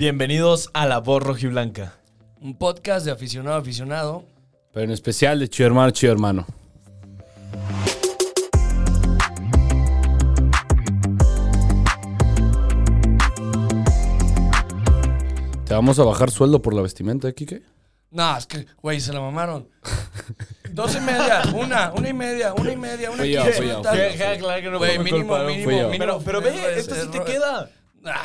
Bienvenidos a La Voz Rojiblanca. Un podcast de aficionado a aficionado. Pero en especial de Chido Hermano, Chido Hermano. ¿Te vamos a bajar sueldo por la vestimenta, eh, Kike? No, es que, güey, se la mamaron. Dos y media, una, una y media, una y media, una y yo, quince, fui yo, tal. fui yo. Deja claro que no Güey, mínimo, mínimo, mínimo. Pero, pero ve, Es- esto sí te queda. Ah.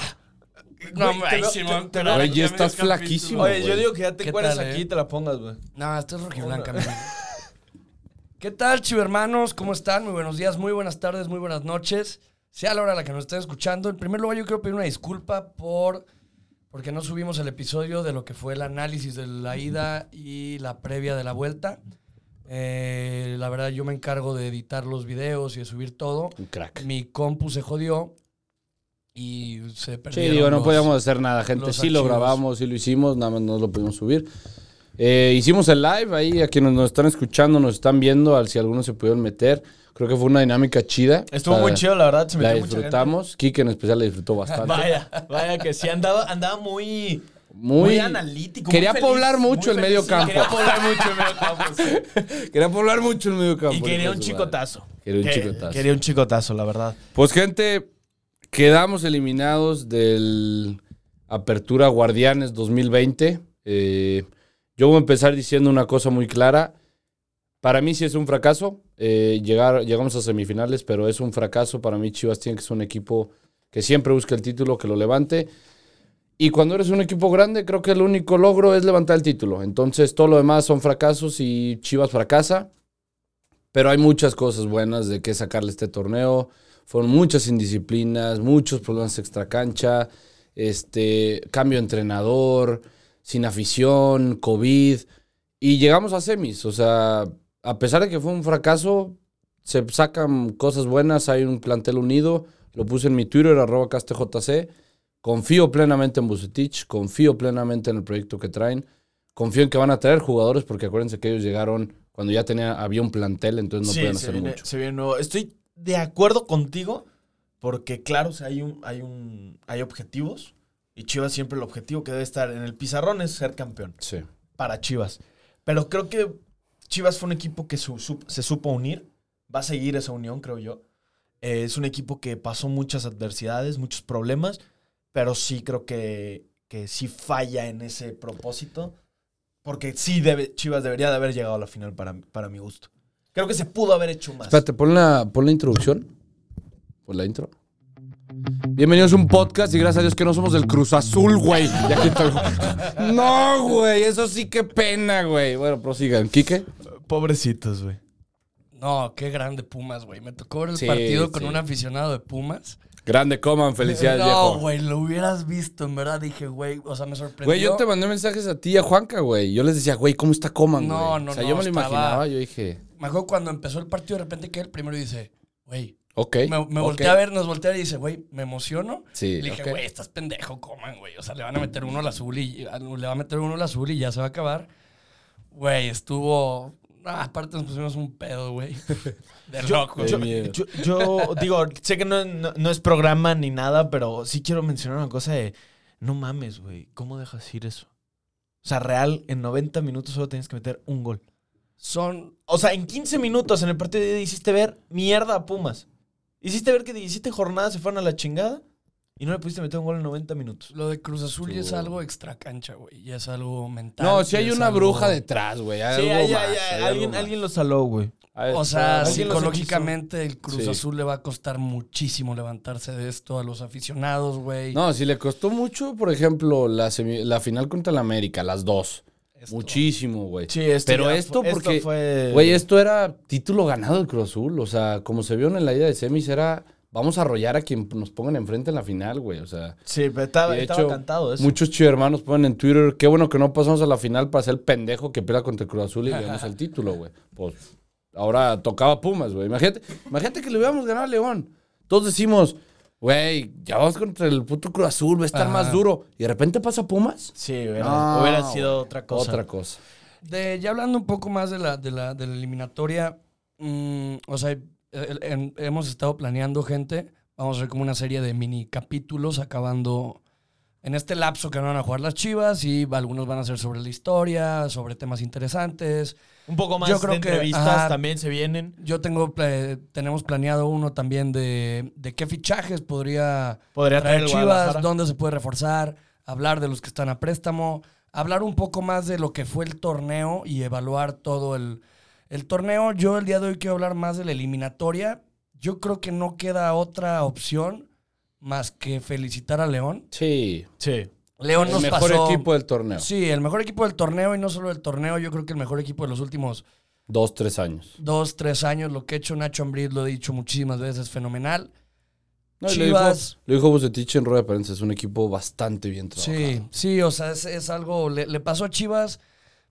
No, Güey, Simón, te- Güey, veo- ya estás flaquísimo. Oye, yo güey. digo que ya te ¿Qué tal, aquí eh? y te la pongas, güey. No, esto es rojiblanca, amigo. ¿Qué tal, chivermanos? ¿Cómo están? Muy buenos días, muy buenas tardes, muy buenas noches. Sea la hora a la que nos estén escuchando. En primer lugar, yo quiero pedir una disculpa por porque no subimos el episodio de lo que fue el análisis de la ida y la previa de la vuelta. Eh, la verdad, yo me encargo de editar los videos y de subir todo. Un crack. Mi compu se jodió y se Sí, perdieron digo, no los- podíamos hacer nada, gente. Sí lo grabamos, sí lo hicimos, nada más no lo pudimos subir. Eh, hicimos el live ahí, a quienes nos están escuchando, nos están viendo, al si algunos se pudieron meter. Creo que fue una dinámica chida. Estuvo O sea, muy chido, la verdad. Se La mucha disfrutamos. Kike en especial la disfrutó bastante. Vaya, vaya que sí, andaba, andaba muy, Muy, muy analítico. Quería muy feliz, poblar mucho el medio campo. Quería poblar mucho el medio campo. sí. Quería poblar mucho el medio campo. Y quería un chicotazo. Quería un chicotazo. Quería un chicotazo, la verdad. Pues gente, quedamos eliminados del Apertura Guardianes 2020. Eh, yo voy a empezar diciendo una cosa muy clara. Para mí sí es un fracaso. eh, llegar, llegamos a semifinales, pero es un fracaso. Para mí Chivas tiene que ser un equipo que siempre busca el título, que lo levante. Y cuando eres un equipo grande, creo que el único logro es levantar el título. Entonces todo lo demás son fracasos y Chivas fracasa. Pero hay muchas cosas buenas de qué sacarle este torneo. Fueron muchas indisciplinas, muchos problemas extracancha, este, cambio de entrenador, sin afición, COVID. Y llegamos a semis. O sea, a pesar de que fue un fracaso, se sacan cosas buenas. Hay un plantel unido. Lo puse en mi Twitter, arroba castejc. Confío plenamente en Bucetich, confío plenamente en el proyecto que traen. Confío en que van a traer jugadores, porque acuérdense que ellos llegaron cuando ya tenía, había un plantel, entonces no sí, pueden hacer viene, mucho. se viene nuevo. Estoy de acuerdo contigo porque, claro, o sea, hay, un, hay, un, hay objetivos y Chivas siempre el objetivo que debe estar en el pizarrón es ser campeón Sí. para Chivas. Pero creo que Chivas fue un equipo que su- su- se supo unir. Va a seguir esa unión, creo yo. Eh, es un equipo que pasó muchas adversidades, muchos problemas, pero sí creo que, que sí falla en ese propósito. Porque sí debe, Chivas debería de haber llegado a la final para, para mi gusto. Creo que se pudo haber hecho más. Espérate, pon la, pon la introducción. Pon la intro. Bienvenidos a un podcast y gracias a Dios que no somos del Cruz Azul, güey. Estoy- No, güey, eso sí que pena, güey. Bueno, prosigan. ¿Quique? Pobrecitos, güey. No, qué grande Pumas, güey. Me tocó ver el Sí, partido con sí. un aficionado de Pumas. Grande, coman, felicidades, no, viejo. güey, lo hubieras visto, en verdad. Dije, güey, o sea, me sorprendió. Güey, yo te mandé mensajes a ti y a Juanca, güey. Yo les decía, güey, ¿cómo está Coman, güey? No, no, O sea, no, yo me lo estaba- imaginaba, yo dije, Me acuerdo cuando empezó el partido, de repente que el primero dice, güey, ok. me, volteé a ver, nos volteé a ver y dice, güey, me emociono. Sí, Le dije, güey, estás pendejo, coman, güey. O sea, le van a meter uno al azul y le va a meter uno al azul y ya se va a acabar. Güey, estuvo. Ah, aparte nos pusimos un pedo, güey. De rock, güey. Yo, yo- yo digo, sé que no, no- no es programa ni nada, pero sí quiero mencionar una cosa de, no mames, güey, ¿cómo dejas ir eso? O sea, real, en 90 minutos solo tienes que meter un gol. Son. O sea, en 15 minutos en el partido de hiciste ver mierda a Pumas. Hiciste ver que 17 jornadas se fueron a la chingada y no le pudiste meter un gol en 90 minutos. Lo de Cruz Azul ya es algo extra cancha, güey. Ya es algo mental. No, si hay una algo- bruja detrás, güey. Sí, algo hay- más, hay- hay algo alguien, más. alguien lo saló, güey. Ahí O sea, psicológicamente el Cruz Sí. Azul le va a costar muchísimo levantarse de esto a los aficionados, güey. No, si le costó mucho, por ejemplo, la, semi- la final contra el América, las dos. Esto. Muchísimo, güey. Sí, esto Pero ya esto porque, güey, esto era título ganado del Cruz Azul. O sea, como se vio en la ida de semis, era vamos a arrollar a quien nos pongan enfrente en la final, güey. O sea, Sí, pero estaba, de estaba hecho, cantado eso. muchos chivermanos ponen en Twitter, qué bueno que no pasamos a la final para ser el pendejo que pelea contra el Cruz Azul y le damos el título, güey. Pues ahora tocaba Pumas, güey. Imagínate, imagínate que le hubiéramos ganado a León. Todos decimos, güey, ya vamos contra el puto Cruz Azul, va a estar Ajá. más duro. Y de repente pasa Pumas. Sí, hubiera, No, hubiera sido otra cosa. Otra cosa. De, ya hablando un poco más de la, de la, de la eliminatoria, mm, o sea, el- hemos estado planeando, gente. Vamos a hacer como una serie de mini capítulos acabando en este lapso que no van a jugar las Chivas y algunos van a ser sobre la historia, sobre temas interesantes. Un poco más Yo creo de que, entrevistas ajá. también se vienen. Yo tengo, tenemos planeado uno también de, de qué fichajes podría Podría traer Chivas, dónde se puede reforzar, hablar de los que están a préstamo, hablar un poco más de lo que fue el torneo y evaluar todo el, el torneo. Yo el día de hoy quiero hablar más de la eliminatoria. Yo creo que no queda otra opción más que felicitar a León. Sí. Sí. León El nos mejor pasó- equipo del torneo. Sí, el mejor equipo del torneo y no solo del torneo, yo creo que el mejor equipo de los últimos Dos, tres años. dos, tres años. Lo que ha hecho Nacho Ambriz, lo he dicho muchísimas veces, es fenomenal. No, y lo dijo, Chivas. lo dijo Bucetich en rueda de prensa. Es un equipo bastante bien trabajado. Sí, sí, o sea, es, es algo, le, le pasó a Chivas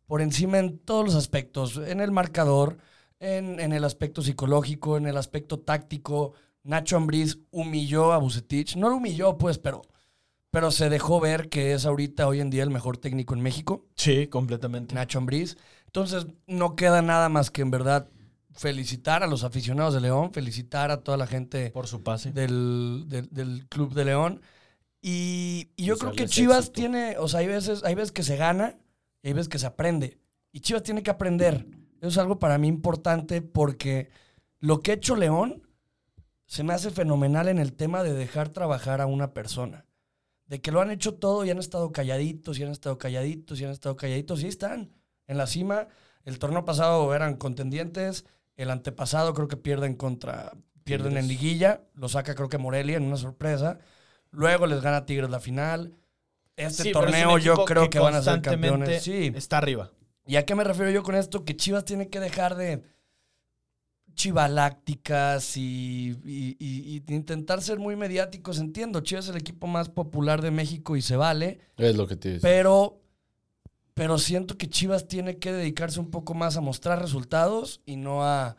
por encima en todos los aspectos, en el marcador, en, en el aspecto psicológico, en el aspecto táctico. Nacho Ambriz humilló a Bucetich, no lo humilló pues, pero, pero se dejó ver que es ahorita, hoy en día, el mejor técnico en México, Sí, completamente. Nacho Ambriz. Entonces, no queda nada más que en verdad felicitar a los aficionados de León, felicitar a toda la gente Por su pase. del, del- del Club de León. Y, y yo creo que Chivas éxito. tiene, o sea, hay veces, hay veces que se gana y hay veces que se aprende. Y Chivas tiene que aprender. Eso es algo para mí importante porque lo que ha hecho León se me hace fenomenal en el tema de dejar trabajar a una persona. De que lo han hecho todo y han estado calladitos, y han estado calladitos, y han estado calladitos, y están, en la cima. El torneo pasado eran contendientes, el antepasado creo que pierden contra, pierden en liguilla, lo saca creo que Morelia en una sorpresa. Luego les gana Tigres la final. Este Sí, es torneo yo creo que, van a ser campeones. Sí. Está arriba. ¿Y a qué me refiero yo con esto? Que Chivas tiene que dejar de chivalácticas y, y- y- y intentar ser muy mediáticos. Entiendo, Chivas es el equipo más popular de México y se vale, Es lo que te dice. pero, pero siento que Chivas tiene que dedicarse un poco más a mostrar resultados y no a,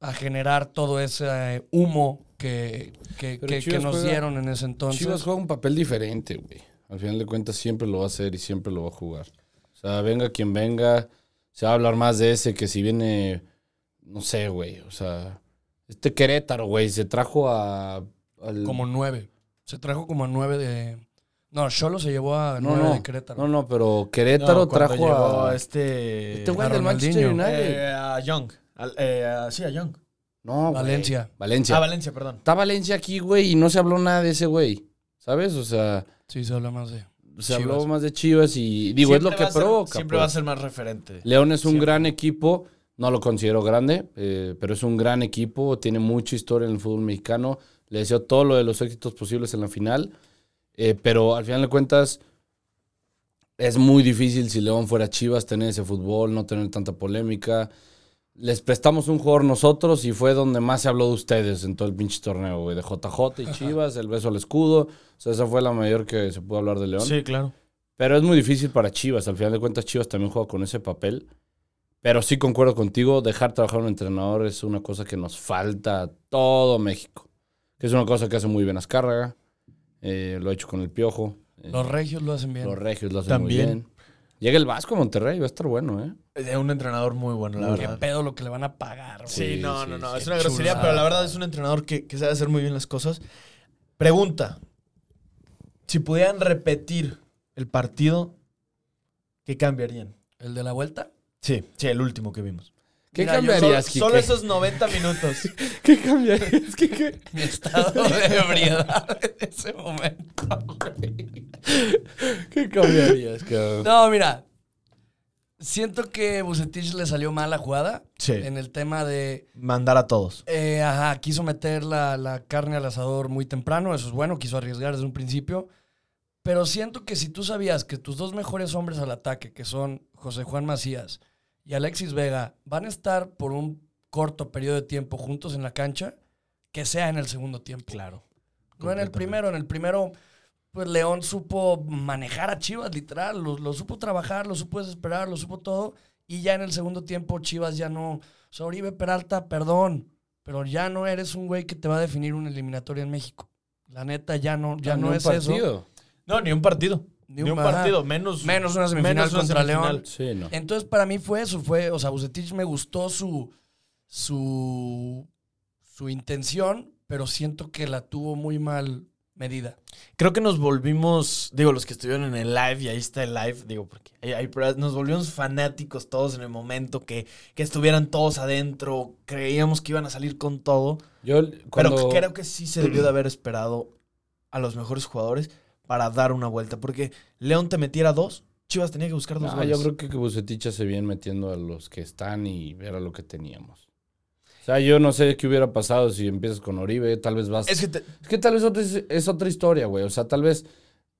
a generar todo ese eh, humo que, que- que- nos juega- dieron en ese entonces. Chivas juega un papel diferente, güey. Al final de cuentas siempre lo va a hacer y siempre lo va a jugar. O sea, venga quien venga, se va a hablar más de ese que si viene, no sé, güey. O sea, este Querétaro, güey, se trajo a... al- Como nueve. Se trajo como a nueve de... No, Cholo se llevó a No, nueve no, de Querétaro. no, no, pero Querétaro No, trajo llegó a... este. Este güey a del Manchester. United. eh, a Young. Al- eh, a- sí, a Young. no, güey. Valencia. Valencia. Ah, Valencia, perdón. Está Valencia aquí, güey, y no se habló nada de ese güey. ¿Sabes? O sea, Sí, se habla más de... se Chivas. habló más de Chivas y digo, Siempre es lo que a ser- provoca. Siempre pues. va a ser más referente. León es un Siempre. gran equipo, no lo considero grande, eh, pero es un gran equipo, tiene mucha historia en el fútbol mexicano. Le deseo todo lo de los éxitos posibles en la final, eh, pero al final de cuentas es muy difícil si León fuera Chivas tener ese fútbol, no tener tanta polémica. Les prestamos un jugador nosotros y fue donde más se habló de ustedes en todo el pinche torneo, güey, de JJ y Chivas, el beso al escudo. O sea, esa fue la mayor que se pudo hablar de León. Sí, claro. Pero es muy difícil para Chivas. Al final de cuentas, Chivas también juega con ese papel. Pero sí concuerdo contigo, dejar trabajar a un entrenador es una cosa que nos falta a todo México. Que es una cosa que hace muy bien Azcárraga. eh, lo ha hecho con el Piojo. eh, Los regios lo hacen bien. los Regios lo hacen También. muy bien. Llega el Vasco a Monterrey, va a estar bueno, ¿eh? Es un entrenador muy bueno, la Qué verdad. pedo lo que le van a pagar. güey. Sí, Sí, no, sí, no, no. sí. Es una Qué grosería, chulada. pero la verdad es un entrenador que, que sabe hacer muy bien las cosas. Pregunta. Si pudieran repetir el partido, ¿qué cambiarían? ¿El de la vuelta? Sí, sí, el último que vimos. ¿Qué Mira, cambiarías, Solo, Quique? solo esos 90 minutos. ¿Qué cambiarías, Quique? Mi estado de ebriedad en ese momento. güey. ¿Qué cambiarías, cabrón? No, mira. Siento que Bucetich le salió mal la jugada. Sí. En el tema de. Mandar a todos. eh, ajá, quiso meter la, la carne al asador muy temprano. Eso es bueno. Quiso arriesgar desde un principio. Pero siento que si tú sabías que tus dos mejores hombres al ataque, que son José Juan Macías y Alexis Vega, van a estar por un corto periodo de tiempo juntos en la cancha, que sea en el segundo tiempo. Claro. No en el primero. En el primero, pues León supo manejar a Chivas, literal. Lo, lo supo trabajar, lo supo desesperar, lo supo todo. Y ya en el segundo tiempo, Chivas ya no. O sea, Oribe Peralta, perdón. Pero ya no eres un güey que te va a definir una eliminatoria en México. La neta, ya no, ya no Ni un es eso. partido. No, ni un partido. Ni Ni un- partido. Menos, Menos una semifinal menos una contra semifinal. León. Sí, no. Entonces, para mí fue eso. Fue, o sea, Bucetich me gustó su, su, su intención, pero siento que la tuvo muy mal medida. Creo que nos volvimos, digo, los que estuvieron en el live, y ahí está el live, digo, porque hay- hay pruebas, nos volvimos fanáticos todos en el momento que, que estuvieran todos adentro, creíamos que iban a salir con todo, Yo cuando... pero creo que sí se debió de haber esperado a los mejores jugadores para dar una vuelta, porque León te metiera dos, Chivas tenía que buscar dos No, goles. yo creo que Bucetich se viene metiendo a los que están y ver a lo que teníamos. O sea, yo no sé qué hubiera pasado si empiezas con Oribe, tal vez vas... Es que te- Es que tal vez otra, es, otra historia, güey. O sea, tal vez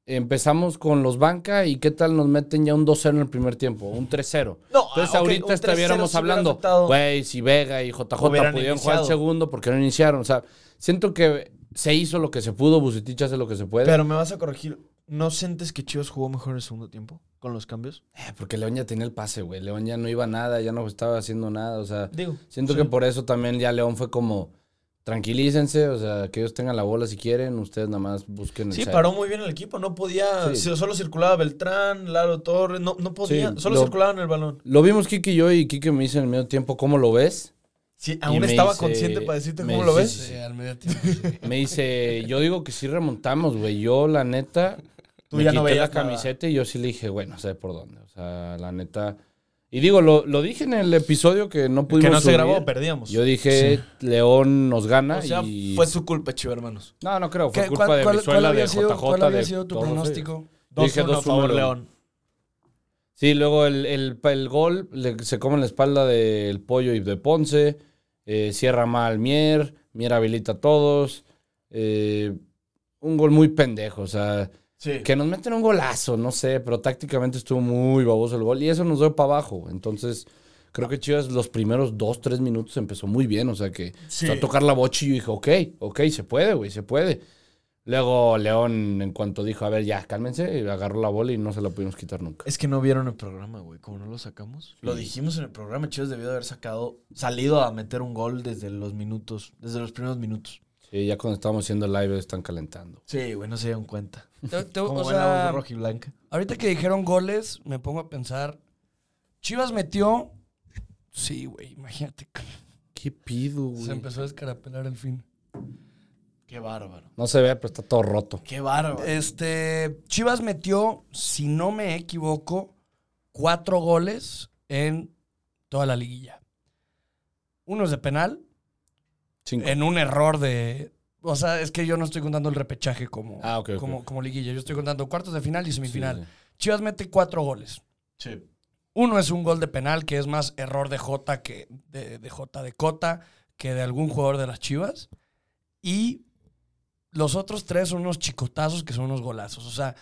empezamos con los banca y qué tal nos meten ya un 2-0 en el primer tiempo, un 3-0. No, Entonces ah, ok, ahorita un 3-0 estuviéramos hablando, güey, si Vega y JJ pudieron jugar el iniciado. segundo, ¿por qué no iniciaron? O sea, siento que se hizo lo que se pudo, Bucetich hace lo que se puede. Pero me vas a corregir, ¿no sientes que Chivas jugó mejor en el segundo tiempo con los cambios? Eh, porque León ya tenía el pase, güey. León ya no iba a nada, ya no estaba haciendo nada. O sea, Digo, siento sí. que por eso también ya León fue como, tranquilícense, o sea, que ellos tengan la bola si quieren, ustedes nada más busquen el Sí, paró muy bien el equipo. No podía. Sí. Solo circulaba Beltrán, Lalo Torres. No, no podía. Sí, solo lo- circulaban el balón. Lo vimos Kike y yo y Kike me dice en el medio tiempo, ¿cómo lo ves? Sí, aún estaba dice- consciente para decirte cómo lo ves. Sí. al medio tiempo. sí. Me dice, yo digo que sí remontamos, güey. Yo, la neta, Tú me ya no quité la veías nada. camiseta y yo sí le dije, bueno, sé por dónde. O sea, la neta. Y digo, lo, lo dije en el episodio que no pudimos Que no se grabó, perdíamos. Yo dije, León nos gana o sea, y... fue su culpa, chivo, hermanos. No, no creo. Fue ¿Qué- culpa cuál, de cuál había de sido, JJ, cuál había de sido tu todos ellos. pronóstico? Dije 2-1 a 2-1 favor León. Sí, luego el, el, el gol le- se come en la espalda del Pollo y de Ponce. eh, cierra mal Mier. Mier habilita a todos. eh, un gol muy pendejo. O sea, Sí. que nos meten un golazo, no sé, pero tácticamente estuvo muy baboso el gol. Y eso nos dio para abajo. Entonces, creo que Chivas los primeros dos, tres minutos empezó muy bien. O sea, que Sí. a tocar la bocha y yo dije, ok, ok, se puede, güey, se puede. Luego León, en cuanto dijo, a ver, ya, cálmense, y agarró la bola y no se la pudimos quitar nunca. Es que no vieron el programa, güey. Como no lo sacamos. Lo dijimos en el programa. Chivas debió de haber sacado, salido a meter un gol desde los minutos, desde los primeros minutos. Sí, ya cuando estábamos haciendo live están calentando. Sí, güey, no se dieron cuenta. Te- te- Como o buena sea, rojiblanca. ahorita que dijeron goles, me pongo a pensar. Chivas metió. Sí, güey, imagínate. ¿Qué pido, Se güey? empezó a descarapelar el fin. Qué bárbaro. No se ve, pero está todo roto. Qué bárbaro. Este, Chivas metió, si no me equivoco, cuatro goles en toda la liguilla. Uno es de penal, Cinco. en un error de... O sea, es que yo no estoy contando el repechaje como, Ah, ok, ok. como, como liguilla. Yo estoy contando cuartos de final y semifinal. Sí, sí. Chivas mete cuatro goles. Sí. Uno es un gol de penal, que es más error de Jota que de, de Jota de Cota que de algún jugador de las Chivas. Y los otros tres son unos chicotazos que son unos golazos. O sea,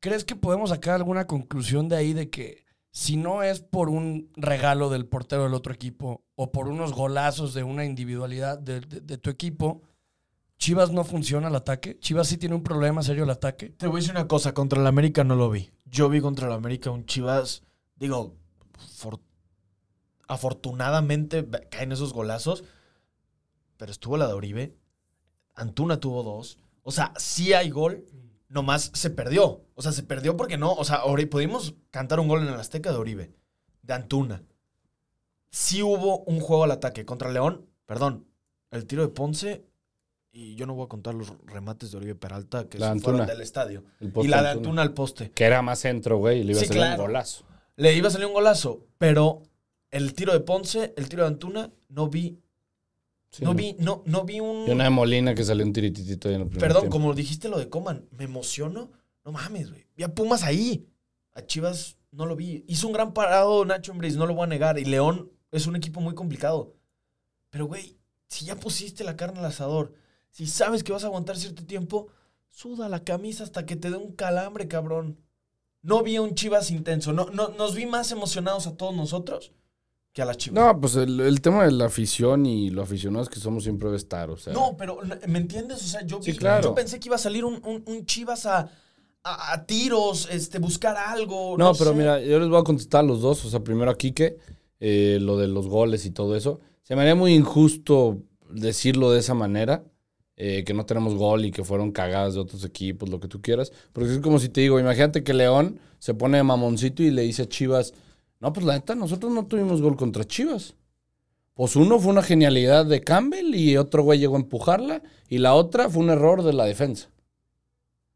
¿crees que podemos sacar alguna conclusión de ahí de que si no es por un regalo del portero del otro equipo o por unos golazos de una individualidad de, de- tu equipo, Chivas no funciona el ataque? ¿Chivas sí tiene un problema serio el ataque? Te voy a decir una cosa, contra el América no lo vi. Yo vi contra el América un Chivas, digo, for- afortunadamente caen esos golazos, pero estuvo la de Oribe, Antuna tuvo dos, o sea, sí hay gol, nomás se perdió, o sea, se perdió porque no, o sea, pudimos cantar un gol en el Azteca de Oribe, de Antuna. Sí hubo un juego al ataque contra León, perdón, el tiro de Ponce, y yo no voy a contar los remates de Oribe Peralta que La se fueron Antuna. del estadio. Y la de Antuna. Antuna al poste. Que era más centro, güey, y le iba Sí, a salir claro. un golazo. Le iba a salir un golazo, pero el tiro de Ponce, el tiro de Antuna, no vi, Sí, no vi, no, no vi un. Y una de Molina que salió un tirititito ahí en el primer Perdón, tiempo. como dijiste lo de Coman, me emociono. No mames, güey. Vi a Pumas ahí. A Chivas no lo vi. Hizo un gran parado Nacho Ambriz, no lo voy a negar. Y León es un equipo muy complicado. Pero, güey, si ya pusiste la carne al asador, si sabes que vas a aguantar cierto tiempo, suda la camisa hasta que te dé un calambre, cabrón. No vi a un Chivas intenso. No, no, nos vi más emocionados a todos nosotros que a las Chivas. No, pues el, el tema de la afición y lo aficionados que somos siempre debe estar, o sea. No, pero ¿me entiendes? O sea, yo, Sí, vi- claro. yo pensé que iba a salir un, un- un Chivas a, a- a tiros, este, buscar algo. No, pero sé. mira, yo les voy a contestar a los dos. O sea, primero a Quique, eh, lo de los goles y todo eso. Se me haría muy injusto decirlo de esa manera. eh, que no tenemos gol y que fueron cagadas de otros equipos, lo que tú quieras. Porque es como si te digo, imagínate que León se pone de mamoncito y le dice a Chivas, no, pues la neta, nosotros no tuvimos gol contra Chivas. Pues uno fue una genialidad de Campbell y otro güey llegó a empujarla y la otra fue un error de la defensa.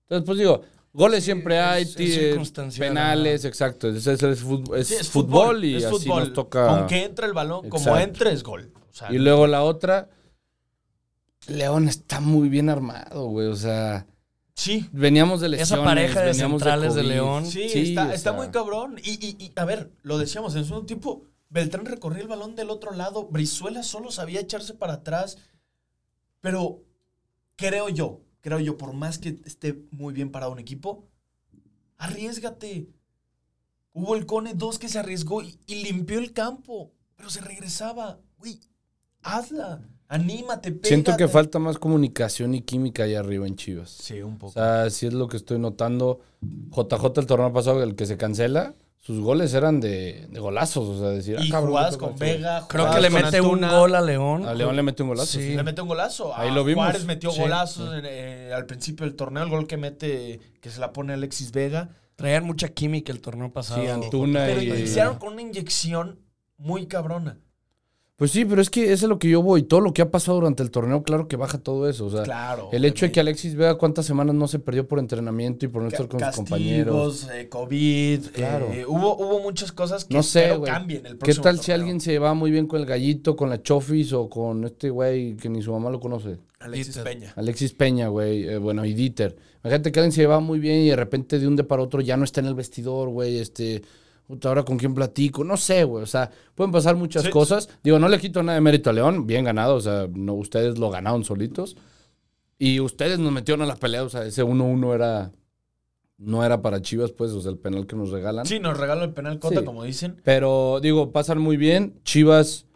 Entonces, pues digo, goles siempre hay, es- es penales, exacto. Es, es- es Sí, fútbol, y así fútbol. nos toca. Aunque entre el balón, como entre es gol. O sea, Y luego la otra, León está muy bien armado, güey. O sea, sí. veníamos de Esa lesiones, pareja de veníamos centrales de. León. Sí, Sí, está, o está sea. muy cabrón. Y, y- y, a ver, lo decíamos, en su tiempo, Beltrán recorría el balón del otro lado, Brizuela solo sabía echarse para atrás. Pero creo yo, creo yo, por más que esté muy bien parado un equipo, arriesgate. Hubo el Cone 2 que se arriesgó y, y limpió el campo, pero se regresaba. Güey, hazla, anímate, pégate. Siento que falta más comunicación y química ahí arriba en Chivas. Sí, un O poco. sea, sí es lo que estoy notando. JJ el torneo pasado, el que se cancela, sus goles eran de, de golazos. O sea, decir, ah, cabrón, jugadas ¿qué con? Vega, Creo que le mete un gol a León. A León le mete un golazo. Sí. sí. Le mete un golazo. Ahí A lo vimos. Juárez metió Sí. golazos en- eh, al principio del torneo. El gol que mete, que se la pone Alexis Vega. Traían mucha química el torneo pasado. Sí, Antuna Pero y- iniciaron con una inyección muy cabrona. Pues sí, pero es que eso es lo que yo voy. Todo lo que ha pasado durante el torneo, claro que baja todo eso. O sea, Claro. el hecho de que Alexis vea cuántas semanas no se perdió por entrenamiento y por no estar con sus compañeros. Castigos, eh, COVID. Claro. eh, hubo, hubo muchas cosas que No sé, cambien el ¿Qué próximo tal si alguien se va muy bien con el gallito, con la Chofis o con este güey que ni su mamá lo conoce? Alexis Dieter. Peña. Alexis Peña, güey. eh, bueno, y Dieter. Imagínate que alguien se va muy bien y de repente de un de para otro ya no está en el vestidor, güey. Este. Puta, ahora con quién platico. No sé, güey. O sea, pueden pasar muchas Sí. cosas. Digo, no le quito nada de mérito a León. Bien ganado. O sea, no, ustedes lo ganaron solitos. Y ustedes nos metieron a la pelea. O sea, ese 1-1 era. No era para Chivas, pues. O sea, el penal que nos regalan. Sí, nos regaló el penal Cota, Sí. como dicen. Pero digo, pasan muy bien. Chivas,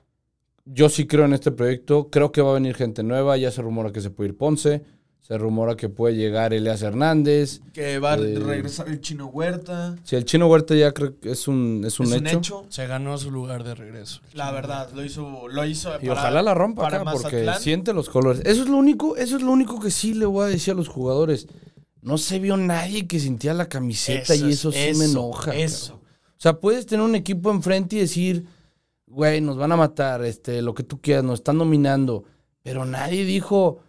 yo sí creo en este proyecto. Creo que va a venir gente nueva. Ya se rumora que se puede ir Ponce. Se rumora que puede llegar Elias Hernández. Que va a Eh, regresar el Chino Huerta. Si el Chino Huerta ya creo que es un, es un, es hecho. un hecho. Se ganó su lugar de regreso. La verdad, lo hizo, lo hizo Y para- ojalá la rompa para acá porque siente los colores. Eso es lo único, eso es lo único que sí le voy a decir a los jugadores. No se vio nadie que sintiera la camiseta y es, eso sí me enoja. Eso. O sea, puedes tener un equipo enfrente y decir, güey, nos van a matar, este, lo que tú quieras, nos están dominando. Pero nadie dijo,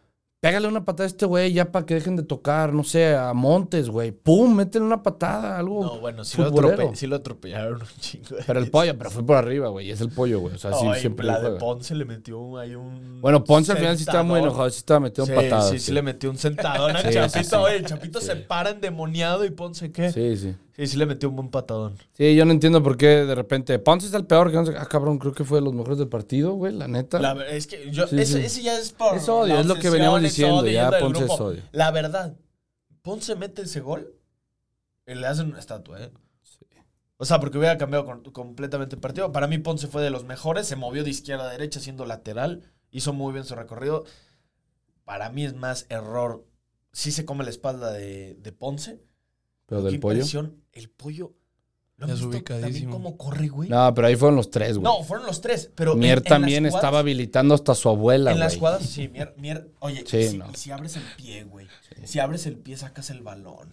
pégale una patada a este güey ya para que dejen de tocar, no sé, a Montes, güey. Pum, métele una patada, algo. No, bueno, sí lo, atrope- sí lo atropellaron un chingo. Pero el pollo, pero fue por arriba, güey. Es el pollo, güey. O sea, sí, Ay, siempre la de. Ponce le metió un- ahí un. Bueno, Ponce al final sí estaba muy enojado, sí estaba metido en Sí, patadas. sí, sí, le metió un sentadón a Sí, sí, Chapito. sí. Oye, el Chapito Sí. se para endemoniado y Ponce, ¿qué? Sí. Sí, sí. sí, le metió un buen patadón. Sí, yo no entiendo por qué de repente Ponce es el peor. Que no sé- ah, cabrón, creo que fue de los mejores del partido, güey, la neta. La es que yo, Sí, ese, sí. ese ya es por. Es odio, es lo que veníamos diciendo, ya Ponce es odio. La verdad, Ponce mete ese gol y le hacen una estatua, ¿eh? O sea, porque hubiera cambiado con- completamente el partido. Para mí, Ponce fue de los mejores. Se movió de izquierda a derecha siendo lateral. Hizo muy bien su recorrido. Para mí es más error. Sí se come la espalda de, de Ponce. Pero del pollo. impresión. El pollo. ¿Lo Desubicadísimo. también cómo corre, güey? No, pero ahí fueron los tres, güey. No, fueron los tres. Pero en- Mier en también las estaba habilitando hasta su abuela, En güey. las jugadas, sí, Mier, Mier- oye, Sí, y si, no. y si abres el pie, güey. Si abres el pie, sacas el balón.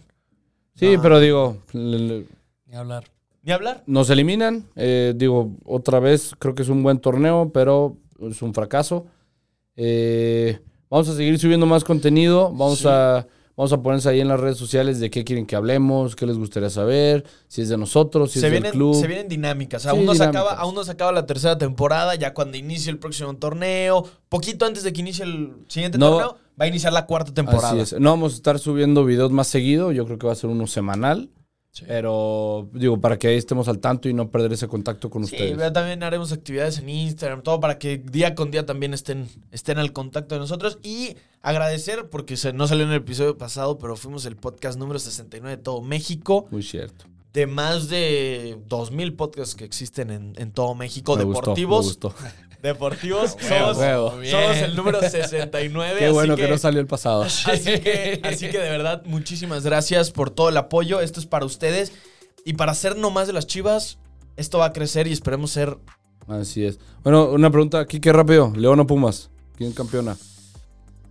Sí, No. pero digo, le- le- Ni hablar. Ni hablar. nos eliminan. eh, digo, otra vez, creo que es un buen torneo, pero es un fracaso. Eh, vamos a seguir subiendo más contenido. Vamos Sí. a vamos a ponerse ahí en las redes sociales de qué quieren que hablemos, qué les gustaría saber, si es de nosotros, si se, es vienen, del club. se vienen dinámicas. Sí, Aún, no se dinámicas. acaba, aún no se acaba la tercera temporada. Ya cuando inicie el próximo torneo, poquito antes de que inicie el siguiente No. torneo, va a iniciar la cuarta temporada. Así es. No vamos a estar subiendo videos más seguido. Yo creo que va a ser uno semanal. Sí. Pero digo, para que ahí estemos al tanto y no perder ese contacto con Sí, ustedes. pero también haremos actividades en Instagram, todo para que día con día también estén, estén al contacto de nosotros. Y agradecer, porque se, no salió en el episodio pasado, pero fuimos el podcast número 69 de todo México. Muy cierto. De más de 2.000 podcasts que existen en, en todo México, Me gustó, deportivos. me gustó. Deportivos, Huevo, somos, huevo. somos el número 69. Qué así bueno que, no salió el pasado. Así que, así que de verdad, muchísimas gracias por todo el apoyo. Esto es para ustedes. Y para ser nomás de las chivas, esto va a crecer y esperemos ser. Así es. Bueno, una pregunta aquí, qué rápido. ¿León o Pumas? ¿Quién campeona?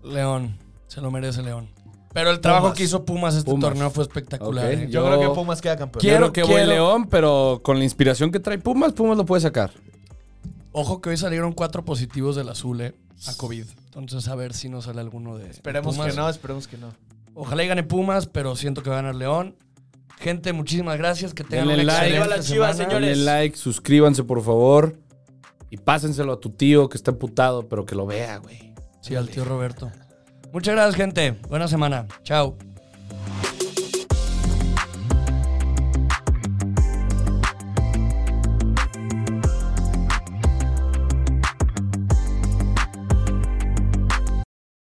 León. Se lo merece León. Pero el trabajo Pumas. que hizo Pumas este Pumas. torneo fue espectacular. ¿eh? Yo, Yo- creo que Pumas queda campeón. Quiero- que voy quiero- León, pero con la inspiración que trae Pumas, Pumas lo puede sacar. Ojo que hoy salieron cuatro positivos del azul, ¿eh? A COVID. Entonces, a ver si no sale alguno de. Esperemos Pumas. que no, esperemos que no. Ojalá y gane Pumas, pero siento que va a ganar León. Gente, muchísimas gracias. Que tengan Denle una like. excelente Arriba las Chivas, semana. señores. Denle like, suscríbanse por favor. Y pásenselo a tu tío que está emputado, pero que lo vea, güey. Sí, al tío Roberto. Muchas gracias, gente. Buena semana. Chao.